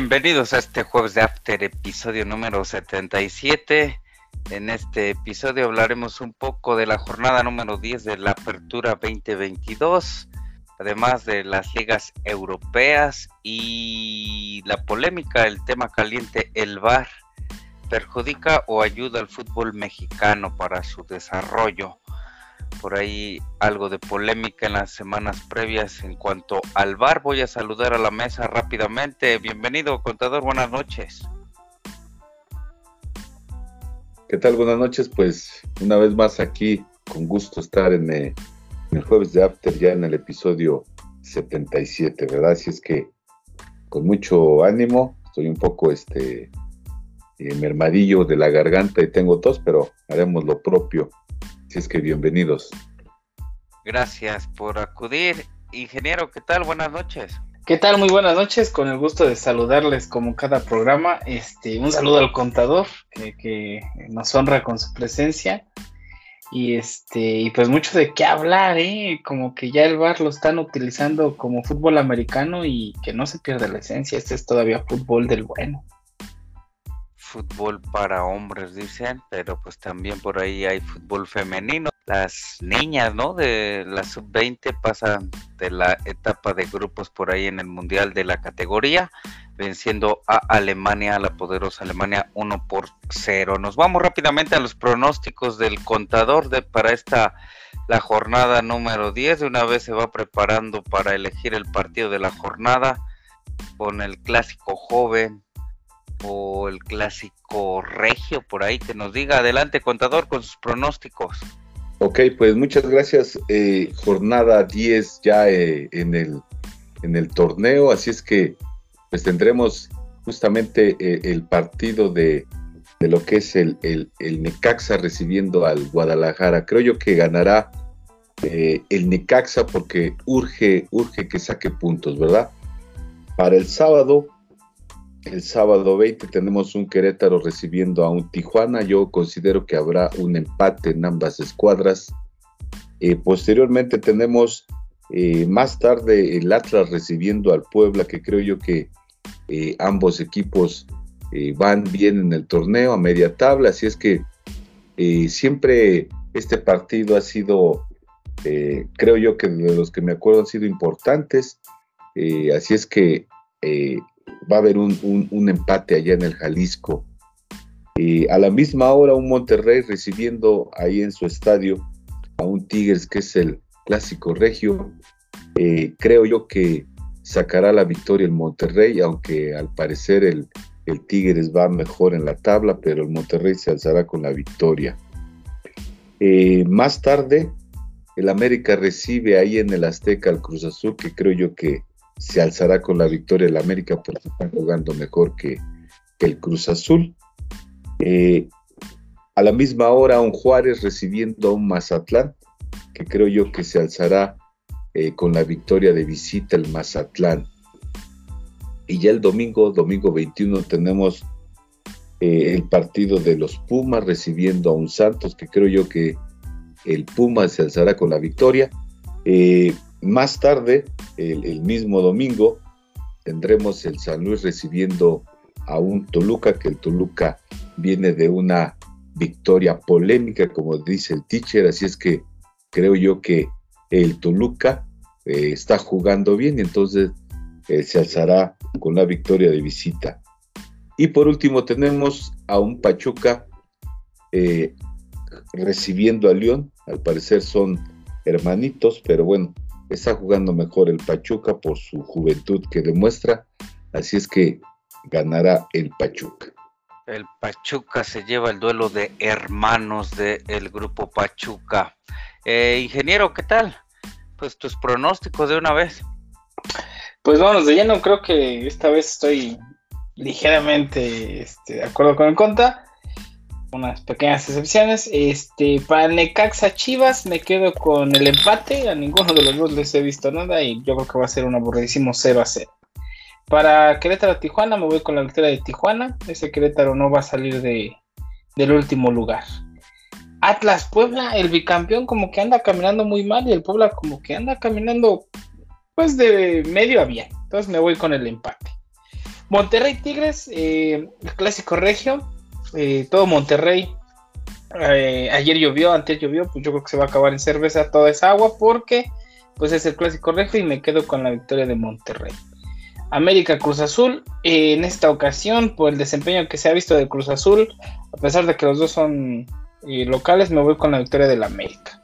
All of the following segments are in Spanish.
Bienvenidos a este jueves de After, episodio número 77. En este episodio hablaremos un poco de la jornada número 10 de la Apertura 2022, además de las ligas europeas y la polémica, el tema caliente, el VAR, perjudica o ayuda al fútbol mexicano para su desarrollo por ahí algo de polémica en las semanas previas en cuanto al bar. Voy a saludar a la mesa rápidamente. Bienvenido, contador. Buenas noches. ¿Qué tal? Buenas noches. Pues una vez más aquí, con gusto estar en, eh, el jueves de After, ya en el episodio 77, ¿verdad? Así es que con mucho ánimo, estoy un poco este eh, mermadillo de la garganta y tengo tos, pero haremos lo propio Así es que bienvenidos. Gracias por acudir. Ingeniero, ¿qué tal? Buenas noches. ¿Qué tal? Muy buenas noches. Con el gusto de saludarles como cada programa. Este, un saludo al contador que, nos honra con su presencia. Y este, y pues mucho de qué hablar, ¿eh? Como que ya el bar lo están utilizando como fútbol americano y que no se pierde la esencia. Este es todavía fútbol del bueno fútbol para hombres, dicen, pero pues también por ahí hay fútbol femenino. Las niñas, ¿no? De la sub-20 pasan de la etapa de grupos por ahí en el Mundial de la categoría, venciendo a Alemania, a la poderosa Alemania 1 por 0. Nos vamos rápidamente a los pronósticos del contador de para esta la jornada número 10. De una vez se va preparando para elegir el partido de la jornada con el clásico joven o el clásico regio por ahí que nos diga. Adelante, contador, con sus pronósticos. Ok, pues muchas gracias. Eh, jornada 10 ya eh, en, el, en el torneo, así es que pues tendremos justamente eh, el partido de, de, lo que es el, el, el, Necaxa recibiendo al Guadalajara. Creo yo que ganará el Necaxa porque urge, urge que saque puntos, ¿verdad? Para el sábado el sábado 20 tenemos un Querétaro recibiendo a un Tijuana. Yo considero que habrá un empate en ambas escuadras. Eh, posteriormente tenemos eh, más tarde el Atlas recibiendo al Puebla, que creo yo que eh, ambos equipos van bien en el torneo a media tabla. Así es que siempre este partido ha sido, creo yo que de los que me acuerdo han sido importantes. así es que va a haber un, empate allá en el Jalisco. a la misma hora un Monterrey recibiendo ahí en su estadio a un Tigres que es el clásico regio. Eh, creo yo que sacará la victoria el Monterrey, aunque al parecer el, el Tigres va mejor en la tabla, pero el Monterrey se alzará con la victoria. Eh, más tarde, el América recibe ahí en el Azteca al Cruz Azul, que creo yo que se alzará con la victoria el América porque están jugando mejor que, el Cruz Azul. Eh, a la misma hora, un Juárez recibiendo a un Mazatlán, que creo yo que se alzará eh, con la victoria de visita el Mazatlán. Y ya el domingo, domingo 21, tenemos eh, el partido de los Pumas recibiendo a un Santos, que creo yo que el Pumas se alzará con la victoria. Más tarde, el, mismo domingo, tendremos el San Luis recibiendo a un Toluca, que el Toluca viene de una victoria polémica, como dice el teacher, así es que creo yo que el Toluca eh, está jugando bien y entonces eh, se alzará con la victoria de visita. Y por último tenemos a un Pachuca eh, recibiendo a León, al parecer son hermanitos, pero bueno, está jugando mejor el Pachuca por su juventud que demuestra, así es que ganará el Pachuca. El Pachuca se lleva el duelo de hermanos del grupo Pachuca. Eh, ingeniero, ¿qué tal? Pues tus pronósticos de una vez. Pues vamos de lleno, creo que esta vez estoy ligeramente este, de acuerdo con el conta unas pequeñas excepciones. Este, para Necaxa Chivas me quedo con el empate. A ninguno de los dos les he visto nada y yo creo que va a ser un aburridísimo 0 a 0. Para Querétaro Tijuana me voy con la victoria de Tijuana. Ese Querétaro no va a salir de, del último lugar. Atlas Puebla, el bicampeón como que anda caminando muy mal y el Puebla como que anda caminando pues de medio a bien. Entonces me voy con el empate. Monterrey Tigres, eh, el clásico regio, eh, todo Monterrey. Eh, ayer llovió, antes llovió, pues yo creo que se va a acabar en cerveza toda esa agua porque pues es el clásico regio y me quedo con la victoria de Monterrey. América Cruz Azul, en esta ocasión, por el desempeño que se ha visto de Cruz Azul, a pesar de que los dos son locales, me voy con la victoria del América.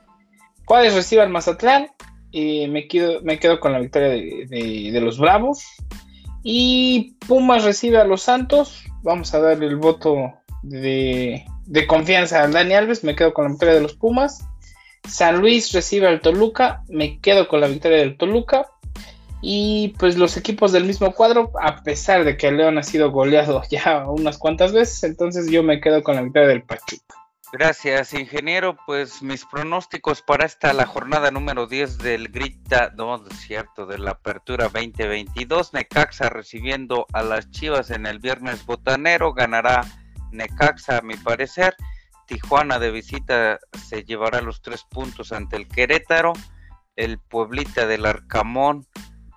Juárez recibe al Mazatlán, me, quedo, me quedo con la victoria de los Bravos. Y Pumas recibe a los Santos. Vamos a darle el voto de, confianza a Dani Alves. Me quedo con la victoria de los Pumas. San Luis recibe al Toluca. Me quedo con la victoria del Toluca. Y pues los equipos del mismo cuadro, a pesar de que León ha sido goleado ya unas cuantas veces, entonces yo me quedo con la victoria del Pachuca. Gracias, ingeniero. Pues mis pronósticos para esta, la jornada número 10 del Grita, no, cierto, de la Apertura 2022. Necaxa recibiendo a las Chivas en el viernes botanero. Ganará Necaxa, a mi parecer. Tijuana de visita se llevará los tres puntos ante el Querétaro. El Pueblita del Arcamón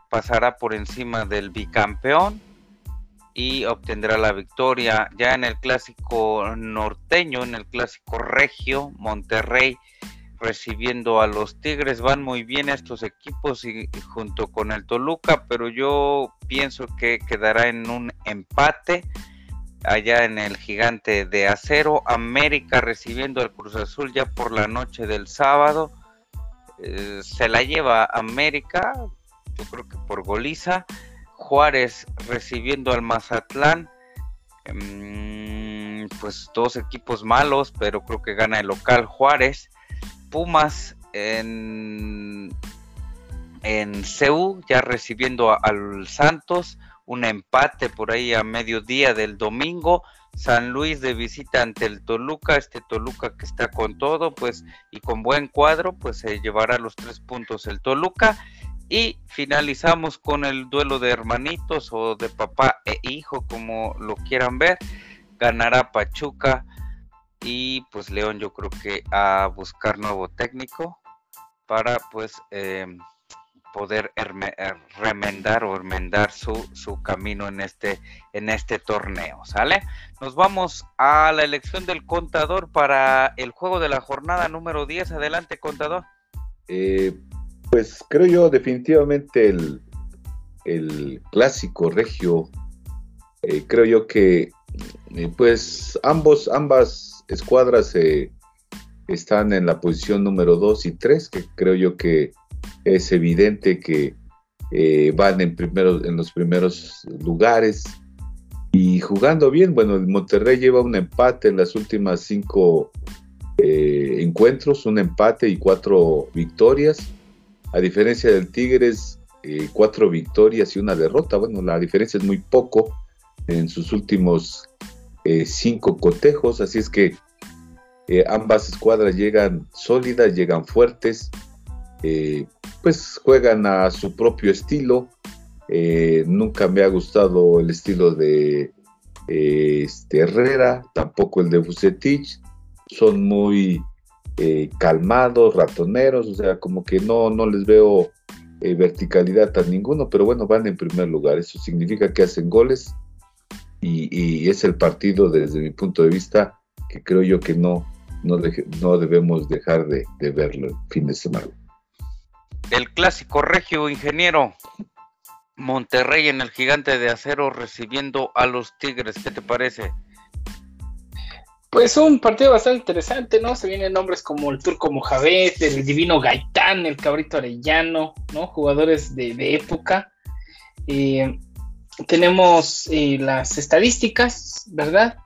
pasará por encima del bicampeón y obtendrá la victoria. Ya en el clásico norteño, en el clásico regio, Monterrey recibiendo a los Tigres. Van muy bien estos equipos y, junto con el Toluca, pero yo pienso que quedará en un empate allá en el gigante de acero. América recibiendo al Cruz Azul ya por la noche del sábado. Eh, se la lleva América, yo creo que por goliza. Juárez recibiendo al Mazatlán. Mm, pues dos equipos malos, pero creo que gana el local Juárez. Pumas en, en ya recibiendo al Santos. Un empate por ahí a mediodía del domingo. San Luis de visita ante el Toluca, este Toluca que está con todo, pues y con buen cuadro, pues se llevará los tres puntos el Toluca y finalizamos con el duelo de hermanitos o de papá e hijo, como lo quieran ver. Ganará Pachuca y pues León yo creo que a buscar nuevo técnico para pues em, poder remendar o enmendar su, su camino en este, en este torneo, ¿sale? Nos vamos a la elección del contador para el juego de la jornada número 10. Adelante, contador. Eh, pues creo yo definitivamente el, clásico regio, eh, creo yo que eh, pues ambos, ambas escuadras están en la posición número 2 y 3, que creo yo que es evidente que van en, primero, en los primeros lugares y jugando bien. Bueno, el Monterrey lleva un empate en las últimas cinco encuentros, un empate y cuatro victorias a diferencia del Tigres, eh, cuatro victorias y una derrota. Bueno, la diferencia es muy poco en sus últimos eh, cinco cotejos, así es que eh, ambas escuadras llegan sólidas, llegan fuertes, pues juegan a su propio estilo. nunca me ha gustado el estilo de este Herrera, tampoco el de Bucetich. Son muy eh, calmados, ratoneros, o sea, como que no, no les veo eh, verticalidad a ninguno, pero bueno, van en primer lugar. Eso significa que hacen goles y, es el partido desde mi punto de vista que creo yo que no, no, no debemos dejar de, de verlo el fin de semana. El clásico regio ingeniero. Monterrey en el gigante de acero recibiendo a los Tigres. ¿Qué te parece? Pues un partido bastante interesante, ¿no? Se vienen nombres como el Turco Mojaved, el Divino Gaitán, el Cabrito Arellano, ¿no? Jugadores de, época. Eh, tenemos eh, las estadísticas, ¿verdad?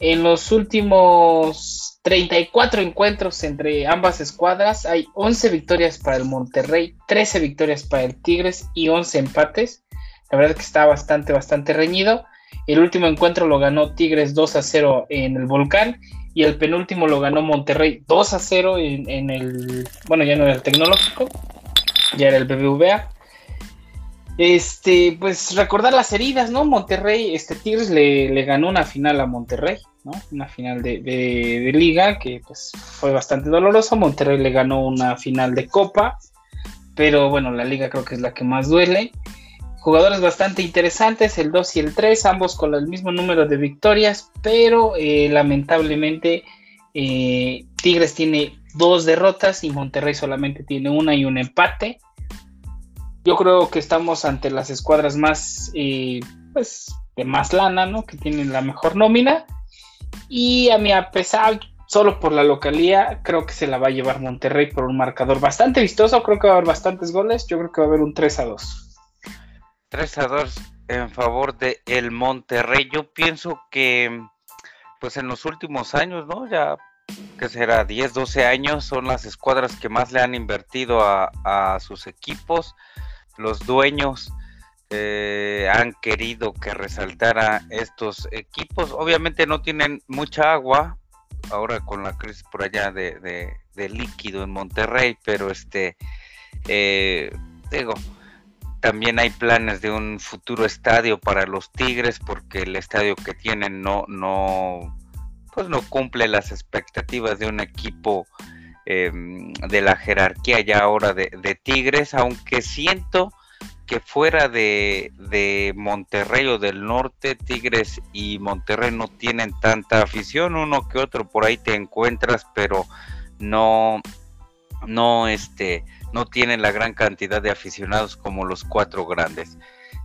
En los últimos 34 encuentros entre ambas escuadras hay 11 victorias para el Monterrey, 13 victorias para el Tigres y 11 empates. La verdad que está bastante, bastante reñido. El último encuentro lo ganó Tigres 2 a 0 en el Volcán y el penúltimo lo ganó Monterrey 2 a 0 en, el, bueno, ya no era el tecnológico, ya era el BBVA. Este, pues recordar las heridas, ¿no? Monterrey, este Tigres le, ganó una final a Monterrey, ¿no? Una final de, liga que pues fue bastante dolorosa. Monterrey le ganó una final de copa, pero bueno, la liga creo que es la que más duele. jugadores bastante interesantes, el 2 y el 3, ambos con el mismo número de victorias, pero eh, lamentablemente eh, Tigres tiene dos derrotas y Monterrey solamente tiene una y un empate. Yo creo que estamos ante las escuadras más, eh, pues, de más lana, ¿no? Que tienen la mejor nómina. Y a mi a pesar, solo por la localía, creo que se la va a llevar Monterrey por un marcador bastante vistoso. Creo que va a haber bastantes goles. Yo creo que va a haber un 3 a 2. 3 a 2 en favor de el Monterrey. Yo pienso que, pues en los últimos años, ¿no? Ya que será 10, 12 años, son las escuadras que más le han invertido a, sus equipos. Los dueños eh, han querido que resaltara estos equipos. Obviamente no tienen mucha agua, ahora con la crisis por allá de, líquido en Monterrey, pero este, eh, digo, también hay planes de un futuro estadio para los Tigres porque el estadio que tienen no, no, pues no cumple las expectativas de un equipo em, de la jerarquía ya ahora de, Tigres, aunque siento que fuera de, Monterrey o del norte, Tigres y Monterrey no tienen tanta afición, uno que otro por ahí te encuentras, pero no, no, este, no tienen la gran cantidad de aficionados como los cuatro grandes.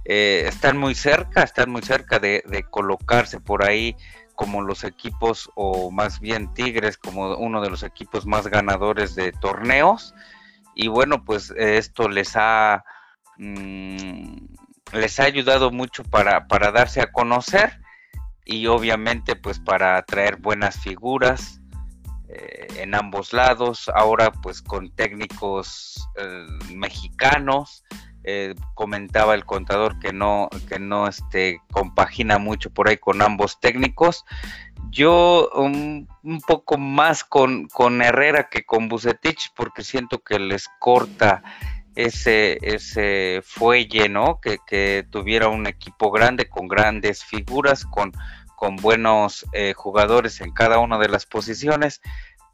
Eh, están muy cerca, están muy cerca de, colocarse por ahí como los equipos, o más bien Tigres, como uno de los equipos más ganadores de torneos. Y bueno, pues esto les ha, mm, les ha ayudado mucho para, para darse a conocer y obviamente pues para traer buenas figuras, eh, en ambos lados, ahora pues con técnicos eh, mexicanos. Eh, comentaba el contador que no, que no este, compagina mucho por ahí con ambos técnicos. Yo un, poco más con, con, Herrera que con Bucetich, porque siento que les corta ese, ese fuelle, ¿no? Que, que tuviera un equipo grande, con grandes figuras, con, con buenos eh, jugadores en cada una de las posiciones,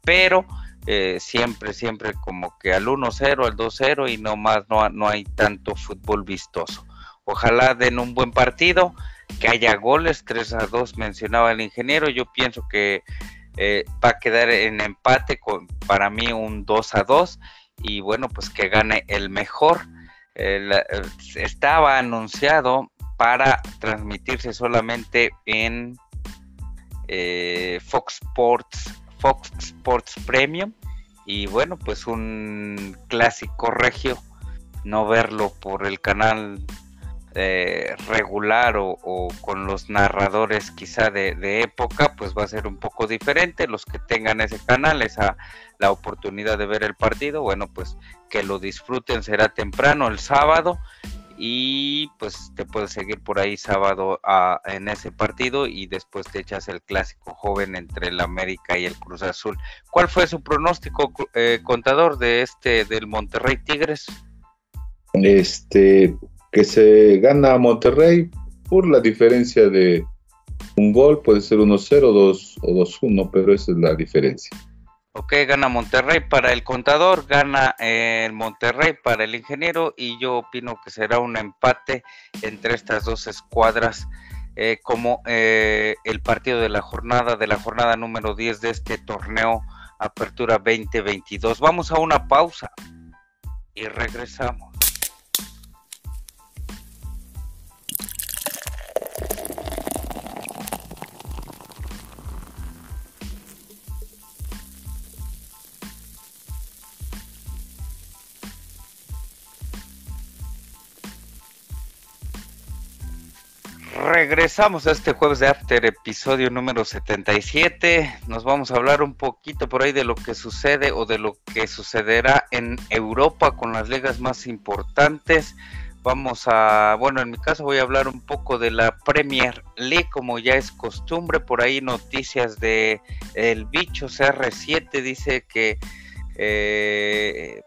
pero eh, siempre, siempre como que al 1-0, al 2-0 y no más, no, no hay tanto fútbol vistoso. Ojalá den un buen partido, que haya goles, 3 a 2 mencionaba el ingeniero, yo pienso que eh, va a quedar en empate con para mí un 2 a 2 y bueno, pues que gane el mejor. estaba anunciado para transmitirse solamente en eh, Fox Sports, Fox Sports Premium y bueno, pues un clásico regio, no verlo por el canal eh, regular o, con los narradores quizá de, época, pues va a ser un poco diferente. Los que tengan ese canal, esa la oportunidad de ver el partido, bueno, pues que lo disfruten, será temprano el sábado y pues te puedes seguir por ahí sábado a, en ese partido y después te echas el clásico joven entre el América y el Cruz Azul. ¿Cuál fue su pronóstico eh, contador de este del Monterrey Tigres? Este que se gana Monterrey por la diferencia de un gol, puede ser 1-0, 2 o 2-1, pero esa es la diferencia. Ok, gana Monterrey para el contador, gana eh, el Monterrey para el ingeniero y yo opino que será un empate entre estas dos escuadras eh, como eh, el partido de la jornada, de la jornada número 10 de este torneo Apertura 2022. Vamos a una pausa y regresamos. Regresamos a este jueves de After, episodio número 77. Nos vamos a hablar un poquito por ahí de lo que sucede o de lo que sucederá en Europa con las ligas más importantes. Vamos a, bueno, en mi caso voy a hablar un poco de la Premier League, como ya es costumbre. Por ahí noticias de el bicho CR7 dice que eh,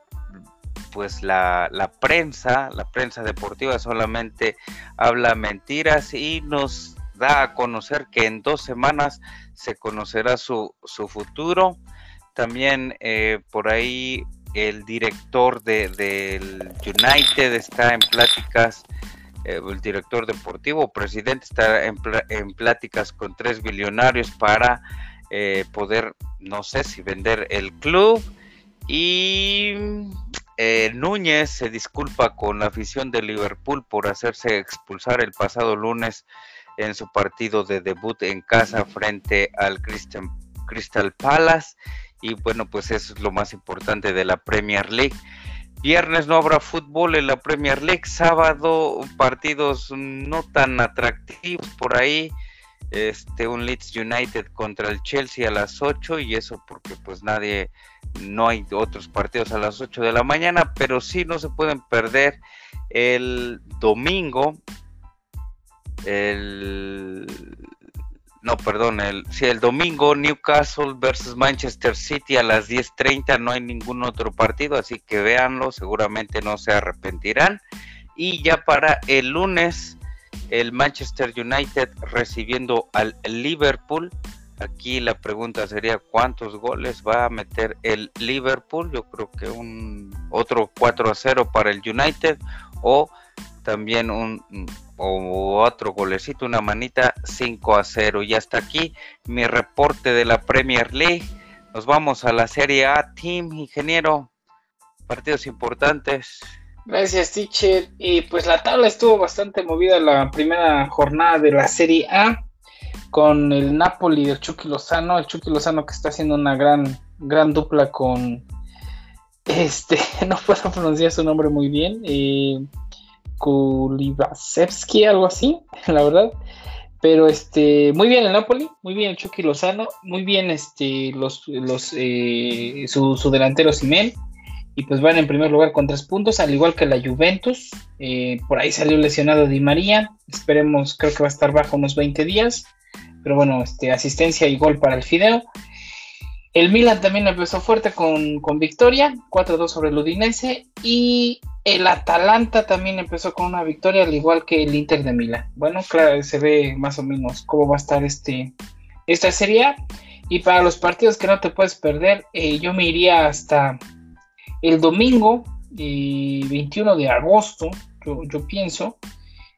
pues la, prensa, la prensa deportiva solamente habla mentiras y nos da a conocer que en dos semanas se conocerá su, su futuro. También eh, por ahí el director del United está en pláticas eh, el director deportivo, presidente, está en, en pláticas con tres billonarios para eh, poder, no sé si vender el club. Y eh, Núñez se disculpa con la afición de Liverpool por hacerse expulsar el pasado lunes en su partido de debut en casa frente al Crystal Palace. Y bueno, pues eso es lo más importante de la Premier League. Viernes no habrá fútbol en la Premier League. Sábado partidos no tan atractivos por ahí este un Leeds United contra el Chelsea a las 8 y eso porque pues nadie no hay otros partidos a las 8 de la mañana, pero sí no se pueden perder el domingo el no, perdón, el sí, el domingo Newcastle versus Manchester City a las 10:30 no hay ningún otro partido, así que véanlo, seguramente no se arrepentirán. Y ya para el lunes el Manchester United recibiendo al Liverpool. Aquí la pregunta sería cuántos goles va a meter el Liverpool. Yo creo que un otro 4 a 0 para el United o también un o otro golecito, una manita 5 a 0. Y hasta aquí mi reporte de la Premier League. Nos vamos a la Serie A, Team Ingeniero. Partidos importantes. Gracias, teacher. Y pues la tabla estuvo bastante movida la primera jornada de la Serie A con el Napoli del Chucky Lozano, el Chucky Lozano que está haciendo una gran, gran dupla con este, no puedo pronunciar su nombre muy bien, eh, Kulibasevsky, algo así, la verdad. Pero este, muy bien el Napoli, muy bien el Chucky Lozano, muy bien este, los, los, eh, su, su delantero Simel y pues van en primer lugar con tres puntos, al igual que la Juventus. Eh, por ahí salió lesionado Di María, esperemos, creo que va a estar bajo unos 20 días, pero bueno, este, asistencia y gol para el Fideo. El Milan también empezó fuerte con, con victoria, 4-2 sobre el Udinese, y el Atalanta también empezó con una victoria, al igual que el Inter de Milán. Bueno, claro, se ve más o menos cómo va a estar este, esta serie. Y para los partidos que no te puedes perder, eh, yo me iría hasta el domingo 21 eh, de agosto, yo, pienso,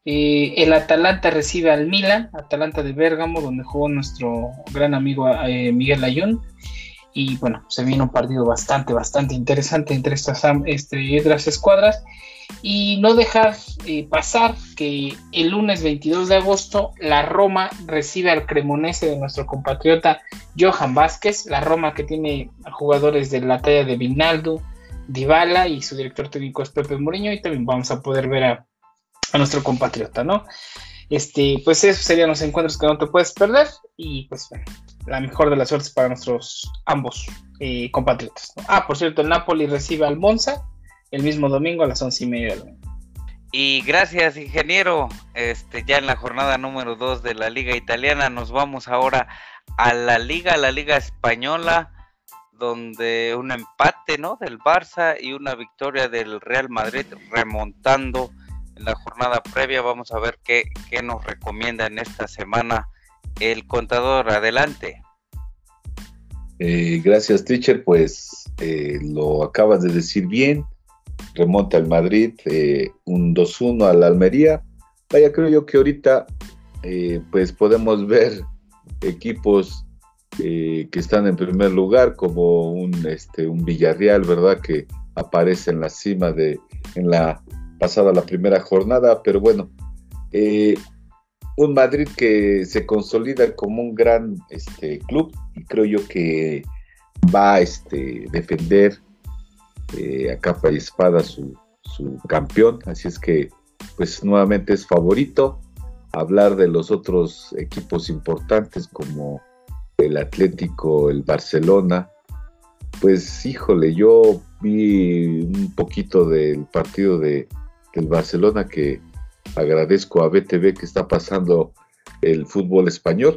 eh, el Atalanta recibe al Milan, Atalanta de Bérgamo, donde jugó nuestro gran amigo eh, Miguel Ayun. Y bueno, se viene un partido bastante, bastante interesante entre estas, este, escuadras. Y no dejar pasar que el lunes 22 de agosto la Roma recibe al Cremonese de nuestro compatriota Johan Vázquez. La Roma que tiene jugadores de la talla de Vinaldo, Dybala y su director técnico es Pepe Mourinho y también vamos a poder ver a, nuestro compatriota, ¿no? Este, pues esos serían los encuentros que no te puedes perder y pues bueno, la mejor de las suertes para nuestros ambos eh, compatriotas. Ah, por cierto, el Napoli recibe al Monza el mismo domingo a las once y media del Y gracias, ingeniero. Este, ya en la jornada número 2 de la Liga Italiana, nos vamos ahora a la Liga, la Liga Española donde un empate ¿no? del Barça y una victoria del Real Madrid remontando en la jornada previa. Vamos a ver qué, nos recomienda en esta semana el contador. Adelante. Eh, gracias, teacher. Pues eh, lo acabas de decir bien. Remonta el Madrid eh, un 2-1 a la Almería. Vaya, creo yo que ahorita pues podemos ver equipos eh, que están en primer lugar, como un, este, un Villarreal, ¿verdad? Que aparece en la cima de, en la pasada la primera jornada, pero bueno, eh, un Madrid que se consolida como un gran este, club y creo yo que va a este, defender eh, a capa y espada su, su campeón, así es que pues nuevamente es favorito. Hablar de los otros equipos importantes como el Atlético, el Barcelona, pues híjole, yo vi un poquito del partido de, del Barcelona que agradezco a BTV que está pasando el fútbol español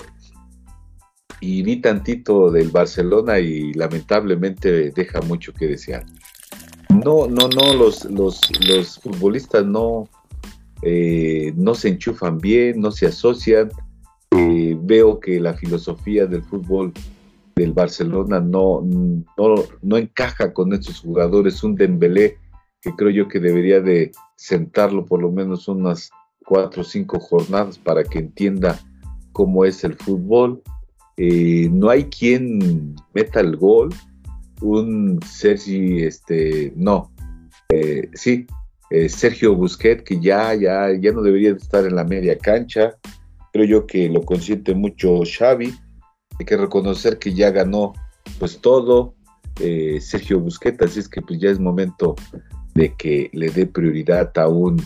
y vi tantito del Barcelona y lamentablemente deja mucho que desear. No, no, no, los, los, los futbolistas no, eh, no se enchufan bien, no se asocian veo que la filosofía del fútbol del Barcelona no, no, encaja con estos jugadores, un Dembélé que creo yo que debería de sentarlo por lo menos unas cuatro o cinco jornadas para que entienda cómo es el fútbol. Eh, no hay quien meta el gol. Un Sergi, este, no, eh, sí, eh, Sergio Busquet, que ya, ya, ya no debería estar en la media cancha. Creo yo que lo consiente mucho Xavi. Hay que reconocer que ya ganó pues todo Sergio Busquet, así es que pues ya es momento de que le dé prioridad a un,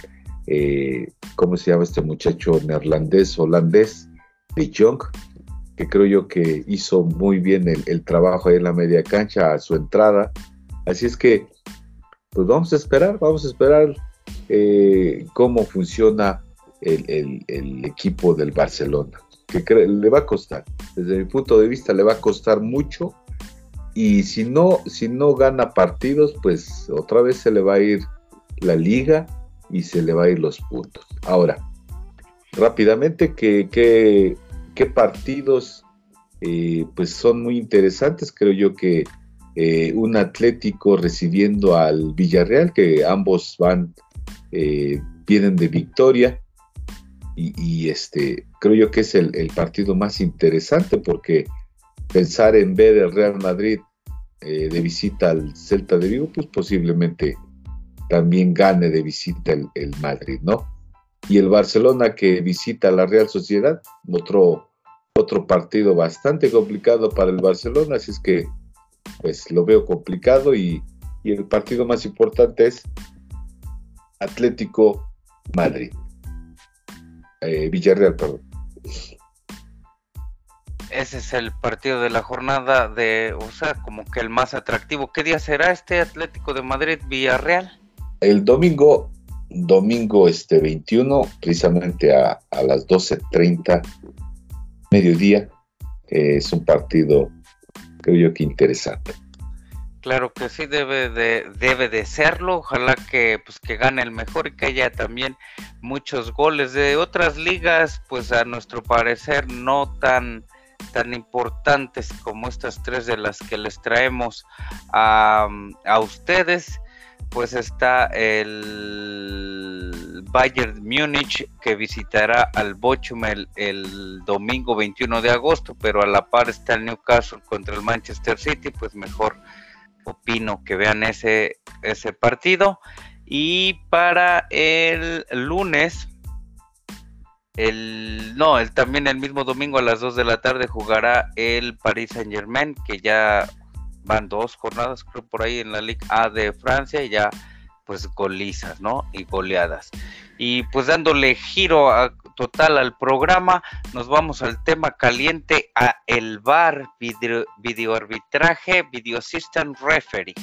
¿cómo se llama este muchacho neerlandés, holandés? de Jong, que creo yo que hizo muy bien el, trabajo ahí en la media cancha a su entrada. Así es que, pues vamos a esperar, vamos a esperar eh, cómo funciona el, equipo del Barcelona, que le va a costar, desde mi punto de vista le va a costar mucho y si no, si no gana partidos, pues otra vez se le va a ir la liga y se le va a ir los puntos. Ahora, rápidamente, que, que qué partidos eh, pues son muy interesantes. Creo yo que eh, un Atlético recibiendo al Villarreal, que ambos van, eh, vienen de victoria. Y, este, creo yo que es el, partido más interesante porque pensar en ver el Real Madrid de visita al Celta de Vigo, pues posiblemente también gane de visita el, el Madrid, ¿no? y el Barcelona que visita la Real Sociedad, otro, otro partido bastante complicado para el Barcelona, así es que pues lo veo complicado y, el partido más importante es Atlético Madrid, eh, Villarreal, perdón. Ese es el partido de la jornada de, o sea, como que el más atractivo. ¿Qué día será este Atlético de Madrid Villarreal? El domingo domingo este 21, precisamente a, a las 12.30 mediodía. es un partido, creo yo que interesante. Claro que sí, debe de, debe de serlo. Ojalá que, pues, que gane el mejor y que haya también muchos goles de otras ligas, pues a nuestro parecer no tan, tan importantes como estas tres de las que les traemos a, a ustedes pues está el Bayern Múnich que visitará al Bochum el, domingo 21 de agosto, pero a la par está el Newcastle contra el Manchester City, pues mejor opino que vean ese, ese partido. Y para el lunes, el, no, el, también el mismo domingo a las 2 de la tarde jugará el Paris Saint Germain, que ya van dos jornadas, creo, por ahí en la Liga A de Francia y ya pues golizas, ¿no? Y goleadas. Y pues dándole giro total al programa, nos vamos al tema caliente, a el VAR, video, video arbitraje, Video System Referee.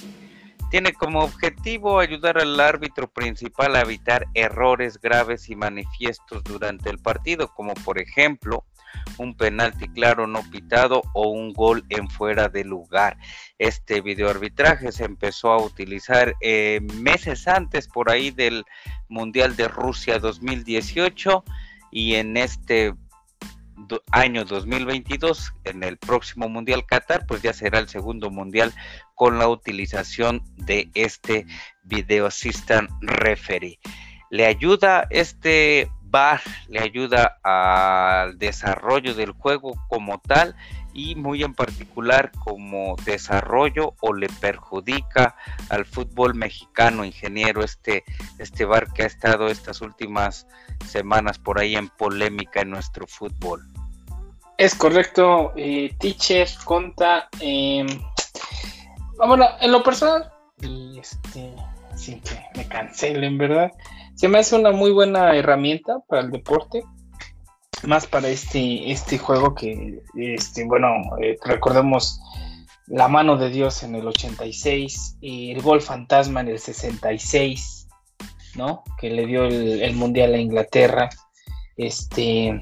Tiene como objetivo ayudar al árbitro principal a evitar errores graves y manifiestos durante el partido, como por ejemplo un penalti claro no pitado o un gol en fuera de lugar. Este videoarbitraje se empezó a utilizar eh, meses antes por ahí del Mundial de Rusia 2018 y en este año 2022, en el próximo Mundial Qatar, pues ya será el segundo Mundial con la utilización de este Video Assistant Referee. Le ayuda este VAR le ayuda al desarrollo del juego como tal y muy en particular como desarrollo o le perjudica al fútbol mexicano ingeniero este este bar que ha estado estas últimas semanas por ahí en polémica en nuestro fútbol es correcto eh, teacher conta eh, bueno en lo personal este sin que me cancelen verdad se me hace una muy buena herramienta para el deporte, más para este, este juego que, este, bueno, eh, recordemos la mano de Dios en el 86 y el gol fantasma en el 66, ¿no? Que le dio el, mundial a Inglaterra, este,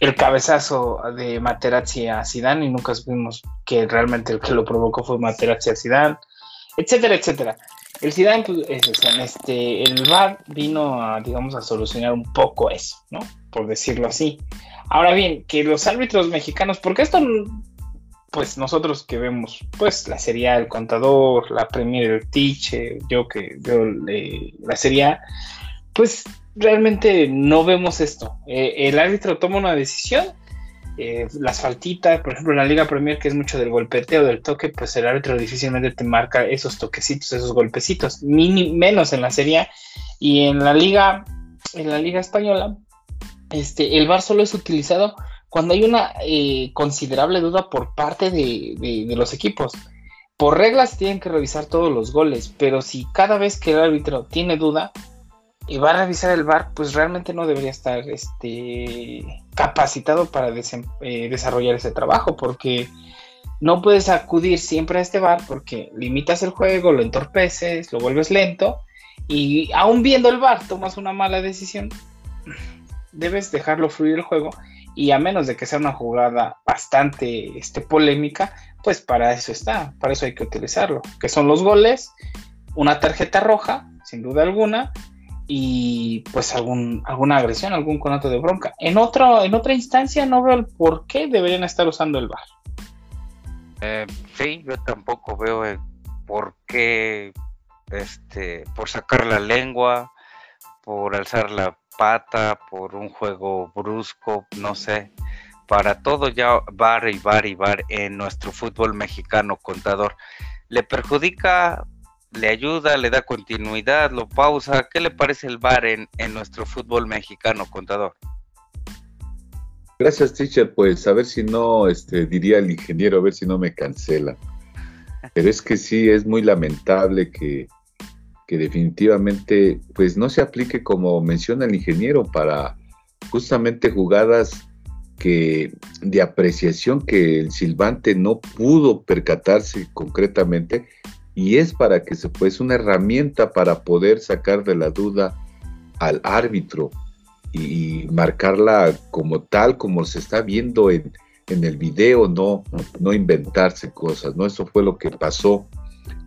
el cabezazo de Materazzi a Zidane y nunca supimos que realmente el que lo provocó fue Materazzi a Zidane, etcétera, etcétera. El Zidane, pues, este, el VAR vino a, digamos, a solucionar un poco eso, ¿no? Por decirlo así. Ahora bien, que los árbitros mexicanos, porque esto, pues nosotros que vemos, pues la Serie El Contador, la Premier, el Tiche, yo que veo la Serie pues realmente no vemos esto. Eh, el árbitro toma una decisión, eh, las faltitas, por ejemplo, en la Liga Premier, que es mucho del golpeteo, del toque, pues el árbitro difícilmente te marca esos toquecitos, esos golpecitos, menos en la Serie y en la Liga, en la Liga Española, este, el VAR solo es utilizado cuando hay una eh, considerable duda por parte de, los equipos. Por reglas tienen que revisar todos los goles, pero si cada vez que el árbitro tiene duda y va a revisar el VAR, pues realmente no debería estar este, capacitado para eh, desarrollar ese trabajo, porque no puedes acudir siempre a este VAR porque limitas el juego, lo entorpeces, lo vuelves lento y aún viendo el VAR tomas una mala decisión. Debes dejarlo fluir el juego y a menos de que sea una jugada bastante este, polémica, pues para eso está, para eso hay que utilizarlo, que son los goles, una tarjeta roja, sin duda alguna, y pues algún, alguna agresión, algún conato de bronca. En, otro, en otra instancia no veo el por qué deberían estar usando el VAR. Eh, sí, yo tampoco veo por qué, este, por sacar la lengua, por alzar la pata, por un juego brusco, no sé. Para todo ya bar y bar y bar en nuestro fútbol mexicano, contador. ¿Le perjudica, le ayuda, le da continuidad, lo pausa? ¿Qué le parece el en, en nuestro fútbol mexicano, contador? Gracias, teacher. Pues a ver si no, este, diría el ingeniero, a ver si no me cancela. Pero es que sí, es muy lamentable que que definitivamente pues no se aplique como menciona el ingeniero para justamente jugadas que de apreciación que el silbante no pudo percatarse concretamente y es para que se pues una herramienta para poder sacar de la duda al árbitro y, marcarla como tal como se está viendo en, en el video, no, no inventarse cosas, ¿no? Eso fue lo que pasó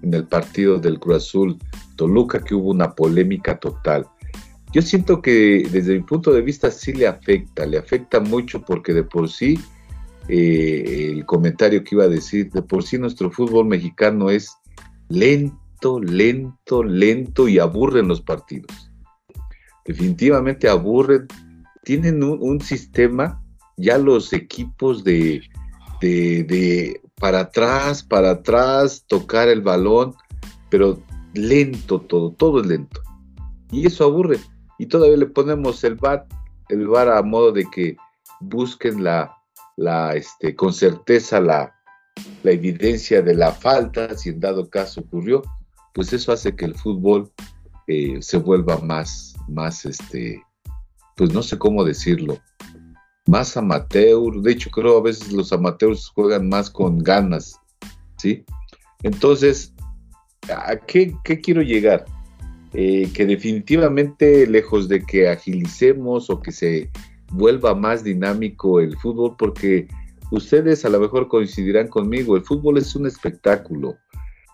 en el partido del Cruz Azul Toluca, que hubo una polémica total. Yo siento que desde mi punto de vista sí le afecta, le afecta mucho porque de por sí, eh, el comentario que iba a decir, de por sí nuestro fútbol mexicano es lento, lento, lento y aburren los partidos. Definitivamente aburren. Tienen un, sistema, ya los equipos de, de para atrás, para atrás, tocar el balón, pero lento todo, todo es lento. Y eso aburre. Y todavía le ponemos el VAR, el VAR a modo de que busquen la, la este, con certeza la, la evidencia de la falta, si en dado caso ocurrió, pues eso hace que el fútbol eh, se vuelva más, más, este, pues no sé cómo decirlo, más amateur. De hecho, creo a veces los amateurs juegan más con ganas, ¿sí? Entonces, ¿a qué, quiero llegar? Eh, que definitivamente, lejos de que agilicemos o que se vuelva más dinámico el fútbol, porque ustedes a lo mejor coincidirán conmigo, el fútbol es un espectáculo.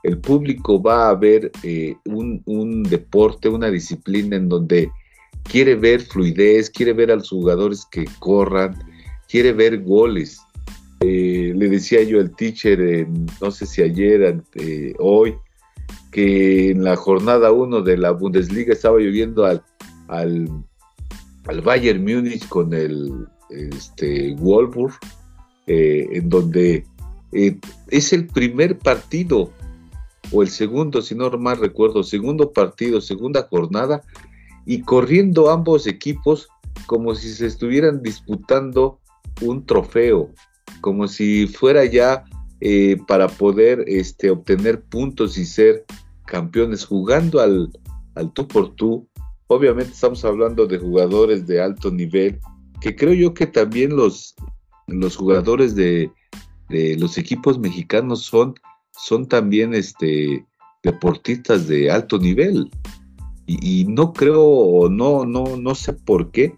El público va a ver eh, un, deporte, una disciplina en donde quiere ver fluidez, quiere ver a los jugadores que corran, quiere ver goles. Eh, le decía yo al teacher, no sé si ayer, hoy, que en la jornada 1 de la Bundesliga estaba lloviendo al, al, Bayern Múnich con el este, Wolfsburg, eh, en donde eh, es el primer partido, o el segundo, si no mal recuerdo, segundo partido, segunda jornada, y corriendo ambos equipos como si se estuvieran disputando un trofeo, como si fuera ya eh, para poder este, obtener puntos y ser campeones jugando al, al tú por tú. Obviamente estamos hablando de jugadores de alto nivel, que creo yo que también los, los jugadores de, los equipos mexicanos son, son también este, deportistas de alto nivel. Y, no creo, no, no, no sé por qué,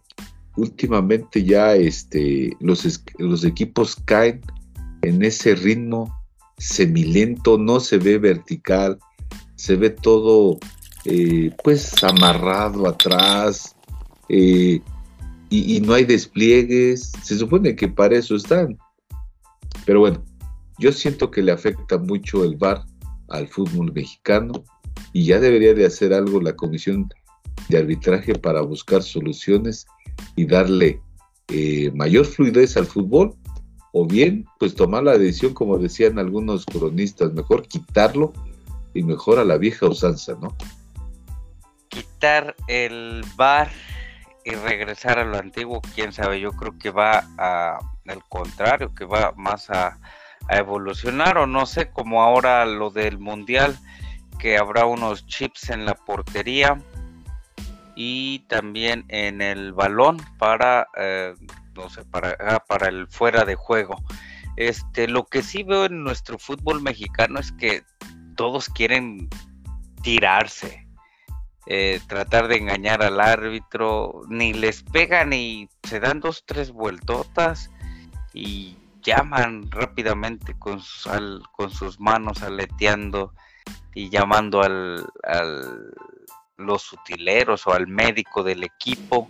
últimamente ya este, los, los equipos caen en ese ritmo semilento, no se ve vertical, se ve todo eh, pues amarrado atrás eh, y, no hay despliegues, se supone que para eso están. Pero bueno, yo siento que le afecta mucho el VAR al fútbol mexicano y ya debería de hacer algo la Comisión de arbitraje para buscar soluciones y darle eh, mayor fluidez al fútbol, o bien, pues tomar la decisión, como decían algunos cronistas, mejor quitarlo y mejor a la vieja usanza, ¿no? Quitar el bar y regresar a lo antiguo, quién sabe, yo creo que va a, al contrario, que va más a, a evolucionar o no sé, como ahora lo del mundial, que habrá unos chips en la portería y también en el balón para, eh, no sé, para, ah, para el fuera de juego. Este, lo que sí veo en nuestro fútbol mexicano es que todos quieren tirarse, eh, tratar de engañar al árbitro, ni les pegan y se dan dos, tres vueltotas y llaman rápidamente con, sus manos aleteando y llamando al, al, los utileros o al médico del equipo,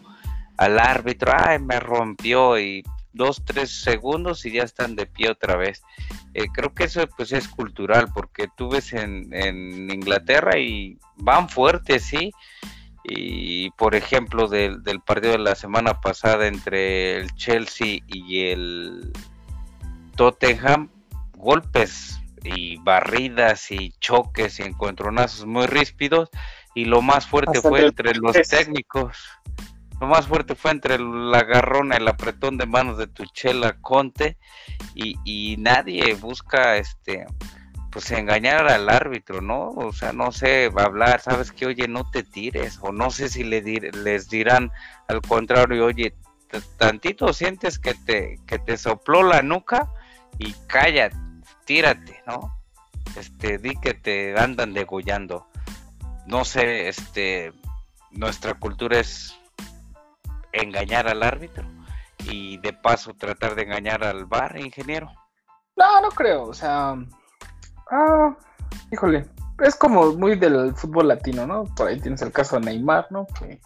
al árbitro, ay, me rompió y dos, tres segundos y ya están de pie otra vez. Eh, creo que eso pues es cultural porque tú ves en, en Inglaterra y van fuertes, sí. Y por ejemplo del, del partido de la semana pasada entre el Chelsea y el Tottenham, golpes y barridas y choques y encontronazos muy ríspidos y lo más fuerte fue entre los técnicos. Lo más fuerte fue entre el agarrón, el apretón de manos de Tuchela Conte y, nadie busca este pues engañar al árbitro, ¿no? O sea, no sé, va a hablar, sabes que oye, no te tires, o no sé si le les dirán al contrario, oye, tantito sientes que te, que te sopló la nuca, y cállate, tírate, ¿no? Este, di que te andan degollando. No sé, este, nuestra cultura es engañar al árbitro y de paso tratar de engañar al bar, ingeniero. No, no creo, o sea, ah, híjole, es como muy del fútbol latino, ¿no? Por ahí tienes el caso de Neymar, ¿no? Que,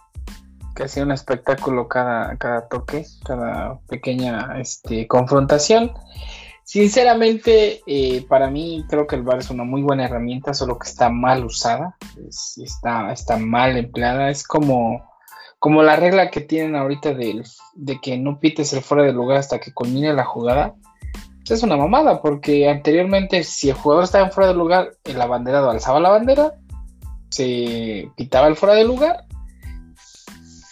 que hacía un espectáculo cada, cada toque, cada pequeña este, confrontación. Sinceramente, eh, para mí creo que el VAR es una muy buena herramienta, solo que está mal usada, está, está mal empleada. Es como, como la regla que tienen ahorita de, de que no pites el fuera de lugar hasta que culmine la jugada. Es una mamada, porque anteriormente si el jugador estaba en fuera de lugar, el abanderado alzaba la bandera, se pitaba el fuera de lugar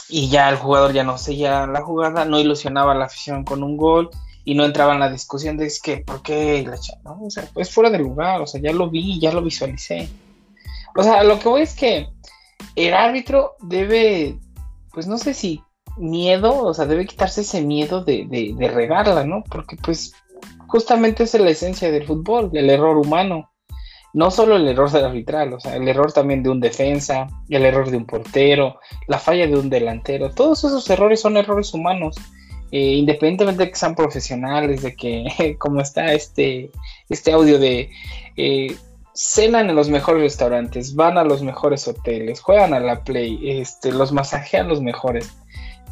y ya el jugador ya no seguía la jugada, no ilusionaba a la afición con un gol y no entraba en la discusión de es que, ¿por qué? ¿no? O sea, pues fuera de lugar, o sea, ya lo vi, ya lo visualicé. O sea, lo que voy es que el árbitro debe, pues no sé si miedo, o sea, debe quitarse ese miedo de, de, regarla, ¿no? Porque pues justamente es la esencia del fútbol, el error humano. No solo el error del arbitral, o sea, el error también de un defensa, el error de un portero, la falla de un delantero, todos esos errores son errores humanos eh, independientemente de que sean profesionales, de que como está este, este audio de eh, cenan en los mejores restaurantes, van a los mejores hoteles, juegan a la play, este, los masajean los mejores.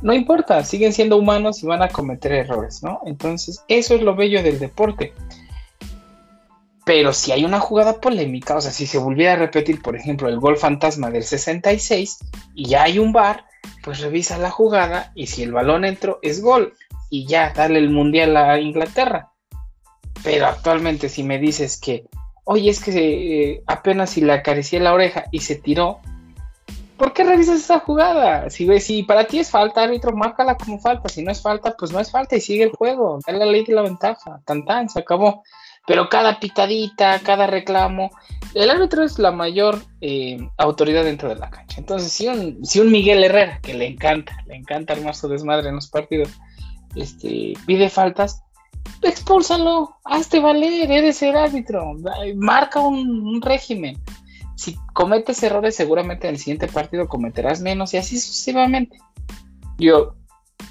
No importa, siguen siendo humanos y van a cometer errores, ¿no? Entonces, eso es lo bello del deporte. Pero si hay una jugada polémica, o sea, si se volviera a repetir, por ejemplo, el gol fantasma del 66 y ya hay un bar, pues revisa la jugada y si el balón entró es gol y ya, dale el mundial a Inglaterra. Pero actualmente si me dices que, oye, es que eh, apenas si le acaricié la oreja y se tiró, ¿por qué revisas esa jugada? Si, si para ti es falta, árbitro, márcala como falta. Si no es falta, pues no es falta y sigue el juego. Dale la ley de la ventaja. Tan tan, se acabó. Pero cada pitadita, cada reclamo, el árbitro es la mayor eh, autoridad dentro de la cancha. Entonces, si un, si un Miguel Herrera, que le encanta, le encanta armar su desmadre en los partidos, este, pide faltas, expúlsalo, hazte valer, eres el árbitro, marca un, régimen. Si cometes errores, seguramente en el siguiente partido cometerás menos y así sucesivamente. Yo,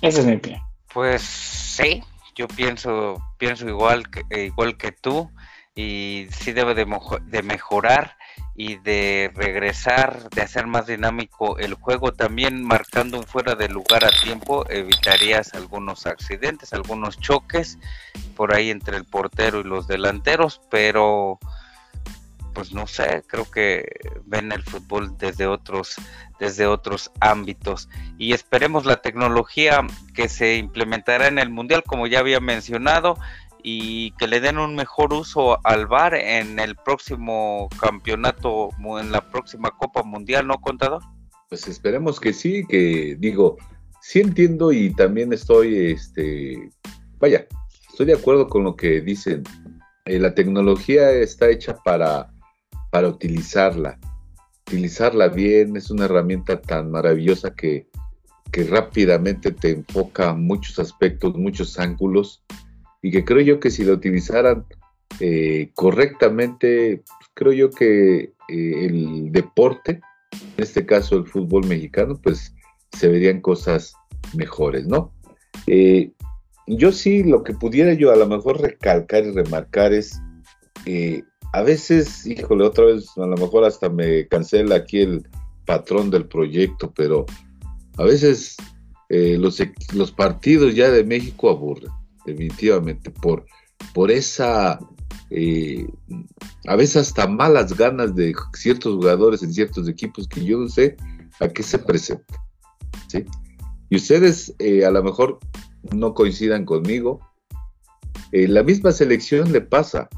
esa es mi opinión. Pues sí, yo pienso, pienso igual que, eh, igual que tú y sí debe de, de, mejorar y de regresar, de hacer más dinámico el juego. También marcando un fuera de lugar a tiempo evitarías algunos accidentes, algunos choques por ahí entre el portero y los delanteros, pero pues no sé, creo que ven el fútbol desde otros, desde otros ámbitos. Y esperemos la tecnología que se implementará en el Mundial, como ya había mencionado, y que le den un mejor uso al VAR en el próximo campeonato, en la próxima Copa Mundial, ¿no, contador? Pues esperemos que sí, que digo, sí entiendo y también estoy, este, vaya, estoy de acuerdo con lo que dicen. Eh, la tecnología está hecha para, para utilizarla, utilizarla bien, es una herramienta tan maravillosa que, que rápidamente te enfoca muchos aspectos, muchos ángulos y que creo yo que si lo utilizaran eh, correctamente, creo yo que eh, el deporte, en este caso el fútbol mexicano, pues se verían cosas mejores, ¿no? Eh, yo sí, lo que pudiera yo a lo mejor recalcar y remarcar es, a veces, híjole, otra vez, a lo mejor hasta me cancela aquí el patrón del proyecto, pero a veces los, los partidos ya de México aburren definitivamente, por, por esa, eh, a veces hasta malas ganas de ciertos jugadores en ciertos equipos que yo no sé a qué se presenta. ¿sí? Y ustedes eh, a lo mejor no coincidan conmigo. Eh, la misma selección le pasa.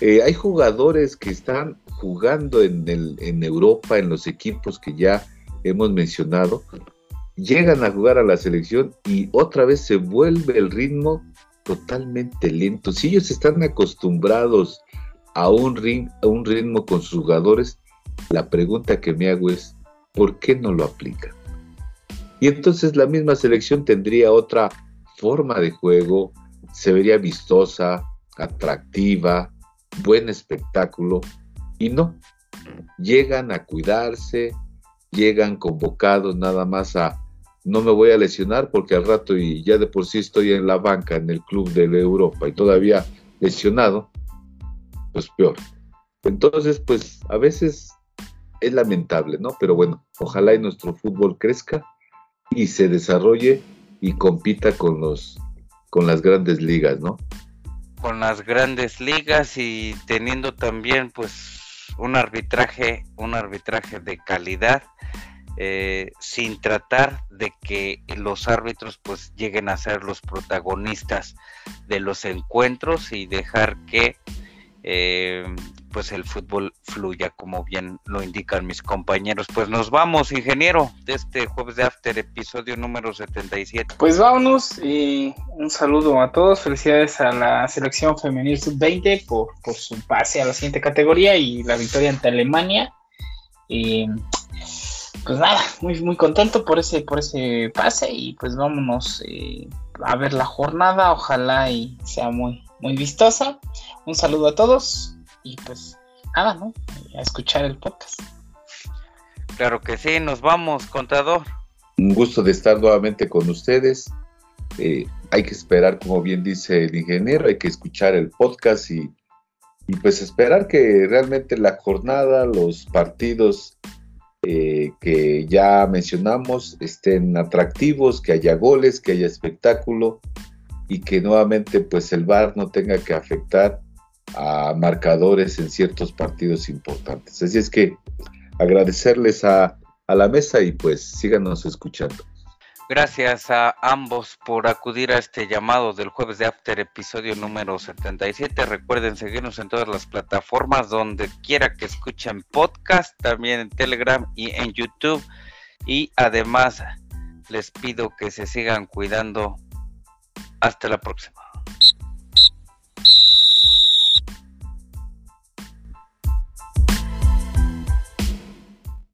hay jugadores que están jugando en, en Europa, en los equipos que ya hemos mencionado, llegan a jugar a la selección y otra vez se vuelve el ritmo totalmente lento. Si ellos están acostumbrados a un, a un ritmo con sus jugadores, la pregunta que me hago es, ¿por qué no lo aplican? Y entonces la misma selección tendría otra forma de juego, se vería vistosa, atractiva, buen espectáculo, y no, llegan a cuidarse, llegan convocados nada más a no me voy a lesionar porque al rato y ya de por sí estoy en la banca en el club de Europa y todavía lesionado, pues peor. Entonces, pues a veces es lamentable, ¿no? Pero bueno, ojalá y nuestro fútbol crezca y se desarrolle y compita con los con las grandes ligas, ¿no? Con las grandes ligas y teniendo también pues un arbitraje, un arbitraje de calidad eh, sin tratar de que los árbitros pues lleguen a ser los protagonistas de los encuentros y dejar que eh, pues el fútbol fluya como bien lo indican mis compañeros. Pues nos vamos, ingeniero, de este jueves de After, episodio número 77. Pues vámonos y un saludo a todos, felicidades a la selección femenil sub-20 por, por su pase a la siguiente categoría y la victoria ante Alemania. Pues nada, muy, muy contento por ese, por ese pase y pues vámonos eh, a ver la jornada, ojalá y sea muy, muy vistosa. Un saludo a todos y pues nada, ¿no? A escuchar el podcast. Claro que sí, nos vamos, contador. Un gusto de estar nuevamente con ustedes. Eh, hay que esperar, como bien dice el ingeniero, hay que escuchar el podcast y, y pues esperar que realmente la jornada, los partidos eh, que ya mencionamos estén atractivos, que haya goles, que haya espectáculo y que nuevamente pues el VAR no tenga que afectar a marcadores en ciertos partidos importantes. Así es que agradecerles a, a la mesa y pues síganos escuchando. Gracias a ambos por acudir a este llamado del jueves de After, episodio número 77. Recuerden seguirnos en todas las plataformas donde quiera que escuchen podcast, también en Telegram y en YouTube. Y además les pido que se sigan cuidando. Hasta la próxima.